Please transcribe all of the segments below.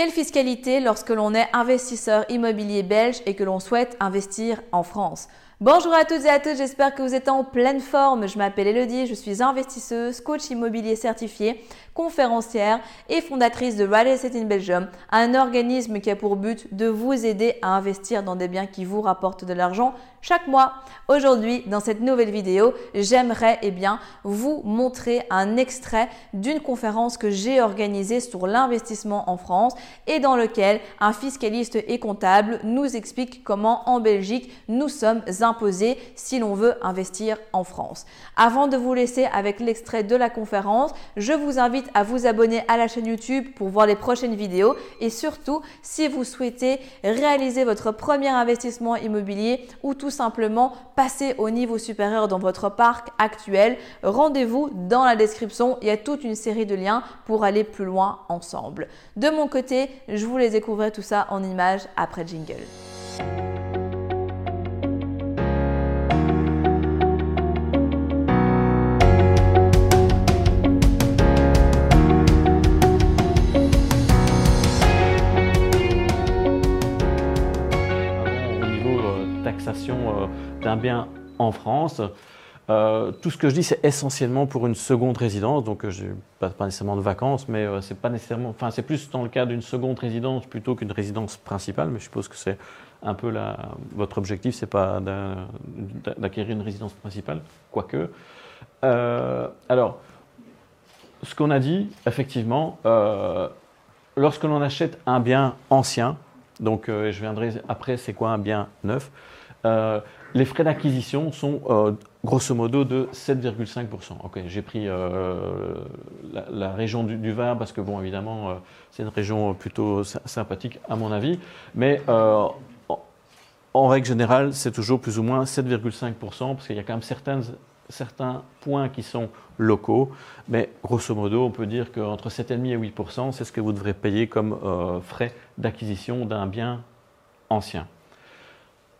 Quelle fiscalité lorsque l'on est investisseur immobilier belge et que l'on souhaite investir en France? Bonjour à toutes et à tous, j'espère que vous êtes en pleine forme. Je m'appelle Elodie, je suis investisseuse, coach immobilier certifié, conférencière et fondatrice de Real Estate in Belgium, un organisme qui a pour but de vous aider à investir dans des biens qui vous rapportent de l'argent chaque mois. Aujourd'hui, dans cette nouvelle vidéo, j'aimerais eh bien vous montrer un extrait d'une conférence que j'ai organisée sur l'investissement en France et dans lequel un fiscaliste et comptable nous explique comment en Belgique nous sommes imposés si l'on veut investir en France. Avant de vous laisser avec l'extrait de la conférence, je vous invite à vous abonner à la chaîne YouTube pour voir les prochaines vidéos et surtout si vous souhaitez réaliser votre premier investissement immobilier ou tout simplement passer au niveau supérieur dans votre parc actuel, rendez-vous dans la description. Il y a toute une série de liens pour aller plus loin ensemble. De mon côté, je vous les découvrir tout ça en images après jingle. Euh, d'un bien en France. Euh, tout ce que je dis, c'est essentiellement pour une seconde résidence, donc euh, je pas, pas nécessairement de vacances, mais c'est pas nécessairement, enfin c'est plus dans le cas d'une seconde résidence plutôt qu'une résidence principale. Mais je suppose que c'est un peu votre objectif, c'est pas d'acquérir une résidence principale, quoique. alors, ce qu'on a dit, effectivement, lorsque l'on achète un bien ancien, donc je viendrai après, c'est quoi un bien neuf? Euh, les frais d'acquisition sont euh, grosso modo de 7,5%. Ok, j'ai pris euh, la, région du, Var parce que, bon, évidemment, c'est une région plutôt sympathique à mon avis, mais en, règle générale, c'est toujours plus ou moins 7,5% parce qu'il y a quand même certains points qui sont locaux, mais grosso modo, on peut dire qu'entre 7,5 et 8%, c'est ce que vous devrez payer comme frais d'acquisition d'un bien ancien.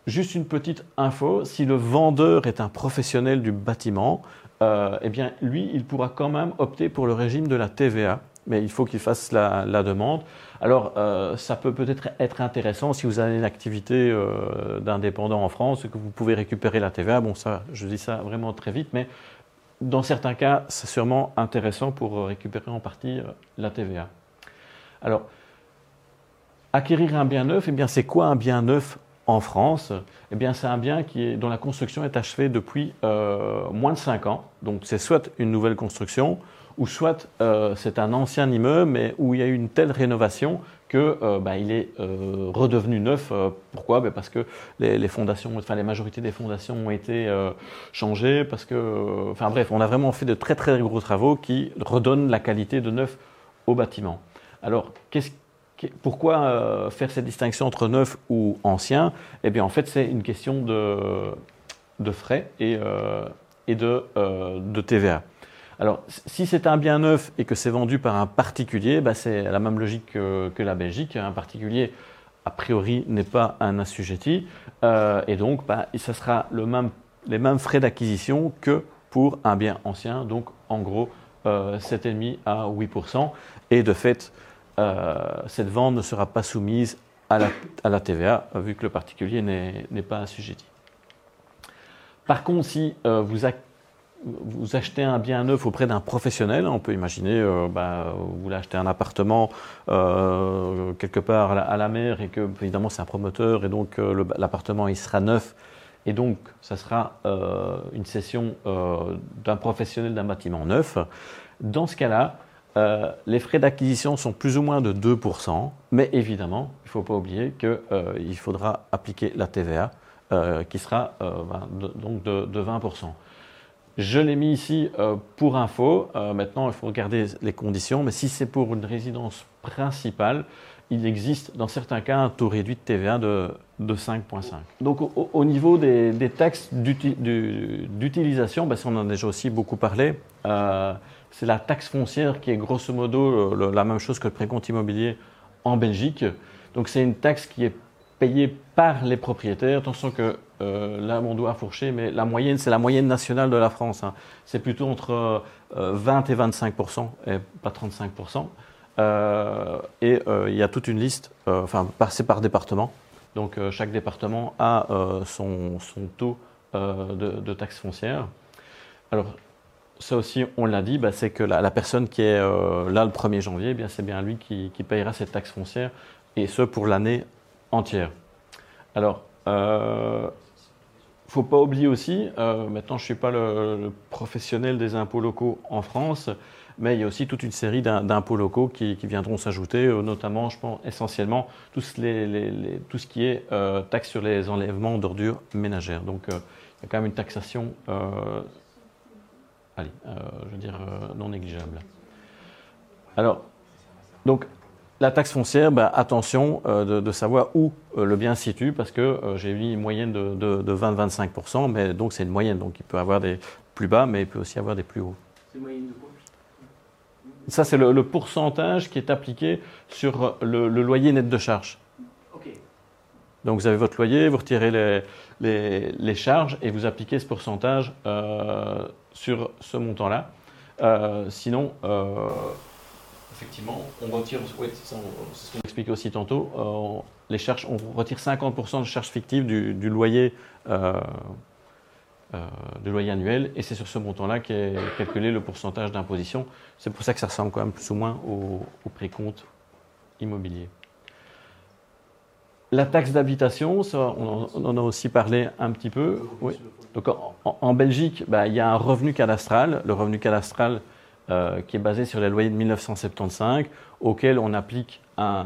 Juste une petite info, si le vendeur est un professionnel du bâtiment, euh, eh bien lui, il pourra quand même opter pour le régime de la TVA, mais il faut qu'il fasse la, demande. Alors, euh, ça peut peut-être être intéressant si vous avez une activité euh, d'indépendant en France, que vous pouvez récupérer la TVA. Bon, ça, je dis ça vraiment très vite, mais dans certains cas, c'est sûrement intéressant pour récupérer en partie la TVA. Alors, acquérir un bien neuf, eh bien, c'est quoi un bien neuf en France, eh bien, c'est un bien qui dont la construction est achevée depuis euh, moins de 5 ans. Donc, c'est soit une nouvelle construction, ou soit euh, c'est un ancien immeuble, mais où il y a eu une telle rénovation que euh, bah, il est redevenu neuf. pourquoi? Ben, Parce que les, fondations, enfin les majorités des fondations ont été changées, parce que, enfin bref, on a vraiment fait de très très gros travaux qui redonnent la qualité de neuf au bâtiment. Alors, qu'est-ce pourquoi euh, faire cette distinction entre neuf ou ancien? Eh bien, en fait, c'est une question de, frais et, euh, euh, de, TVA. Alors, si c'est un bien neuf et que c'est vendu par un particulier, bah, c'est la même logique que, la Belgique. Un particulier, a priori, n'est pas un assujetti. et donc, bah, ça sera les mêmes frais d'acquisition que pour un bien ancien. Donc, en gros, 7,5 à 8%. Et de fait, euh, cette vente ne sera pas soumise à la, TVA, vu que le particulier n'est pas assujetti. Par contre, si euh, vous, achetez un bien neuf auprès d'un professionnel, on peut imaginer, euh, bah, vous voulez acheter un appartement quelque part à la, mer et que, évidemment, c'est un promoteur et donc l'appartement il sera neuf et donc ça sera une cession d'un professionnel d'un bâtiment neuf. Dans ce cas-là, euh, les frais d'acquisition sont plus ou moins de 2%, mais évidemment, il ne faut pas oublier qu'il euh, faudra appliquer la TVA, euh, qui sera ben, donc de, 20%. Je l'ai mis ici pour info. maintenant, il faut regarder les conditions, mais si c'est pour une résidence principale, il existe dans certains cas un taux réduit de TVA de, 5,5. Donc au, niveau des, taxes d'utilisation, ben, on en a déjà aussi beaucoup parlé c'est la taxe foncière qui est grosso modo la même chose que le précompte immobilier en Belgique. Donc c'est une taxe qui est payée par les propriétaires, attention que euh, là mon doigt fourché, mais la moyenne, c'est la moyenne nationale de la France. Hein. C'est plutôt entre 20 euh, et 25 et pas 35 et il y a toute une liste, enfin, c'est par département. Donc chaque département a son, taux de, de taxe foncière. Alors, ça aussi, on l'a dit, bah, c'est que la, personne qui est euh, là le 1er janvier, eh c'est bien lui qui, payera cette taxe foncière, et ce pour l'année entière. Alors, il euh, ne faut pas oublier aussi, euh, maintenant je ne suis pas le, professionnel des impôts locaux en France, mais il y a aussi toute une série d'impôts locaux qui, viendront s'ajouter, notamment, je pense, essentiellement, tout ce, tout ce qui est taxe sur les enlèvements d'ordures ménagères. Donc, il y a quand même une taxation allez, euh, je veux dire, euh, non négligeable. Alors, donc, la taxe foncière, bah, attention euh, de, savoir où le bien se situe, parce que j'ai mis une moyenne de, 20-25%, mais donc c'est une moyenne, donc il peut avoir des plus bas, mais il peut aussi avoir des plus hauts. C'est une moyenne de quoi? Ça, c'est le, pourcentage qui est appliqué sur le, loyer net de charge. Donc vous avez votre loyer, vous retirez les, charges et vous appliquez ce pourcentage sur ce montant-là. Euh, sinon, euh, effectivement, on retire, c'est ce qu'on expliquait aussi tantôt, euh, les charges, on retire 50% de charges fictives du, loyer, du loyer annuel, et c'est sur ce montant-là qu'est calculé le pourcentage d'imposition. C'est pour ça que ça ressemble quand même plus ou moins au, au précompte immobilier. La taxe d'habitation, on, en a aussi parlé un petit peu. Oui. Donc en, Belgique, bah, il y a un revenu cadastral, le revenu cadastral euh, qui est basé sur les loyers de 1975, auquel on applique un,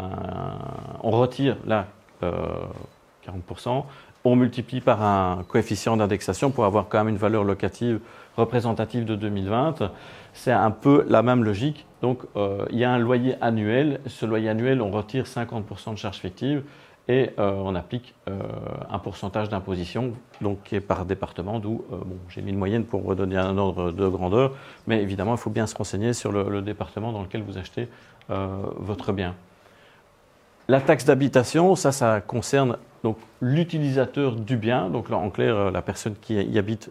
on retire là 40%, euh, on multiplie par un coefficient d'indexation pour avoir quand même une valeur locative représentative de 2020. C'est un peu la même logique. Donc euh, il y a un loyer annuel. Ce loyer annuel, on retire 50% de charges fictives et euh, on applique euh, un pourcentage d'imposition donc qui est par département, d'où euh, bon, j'ai mis une moyenne pour redonner un ordre de grandeur, mais évidemment il faut bien se renseigner sur le, département dans lequel vous achetez votre bien. La taxe d'habitation, ça, ça concerne donc l'utilisateur du bien, donc en clair la personne qui y habite,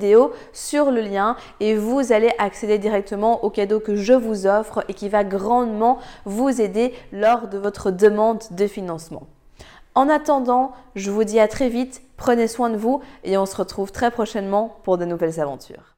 sur le lien et vous allez accéder directement au cadeau que je vous offre et qui va grandement vous aider lors de votre demande de financement. En attendant, je vous dis à très vite, prenez soin de vous et on se retrouve très prochainement pour de nouvelles aventures.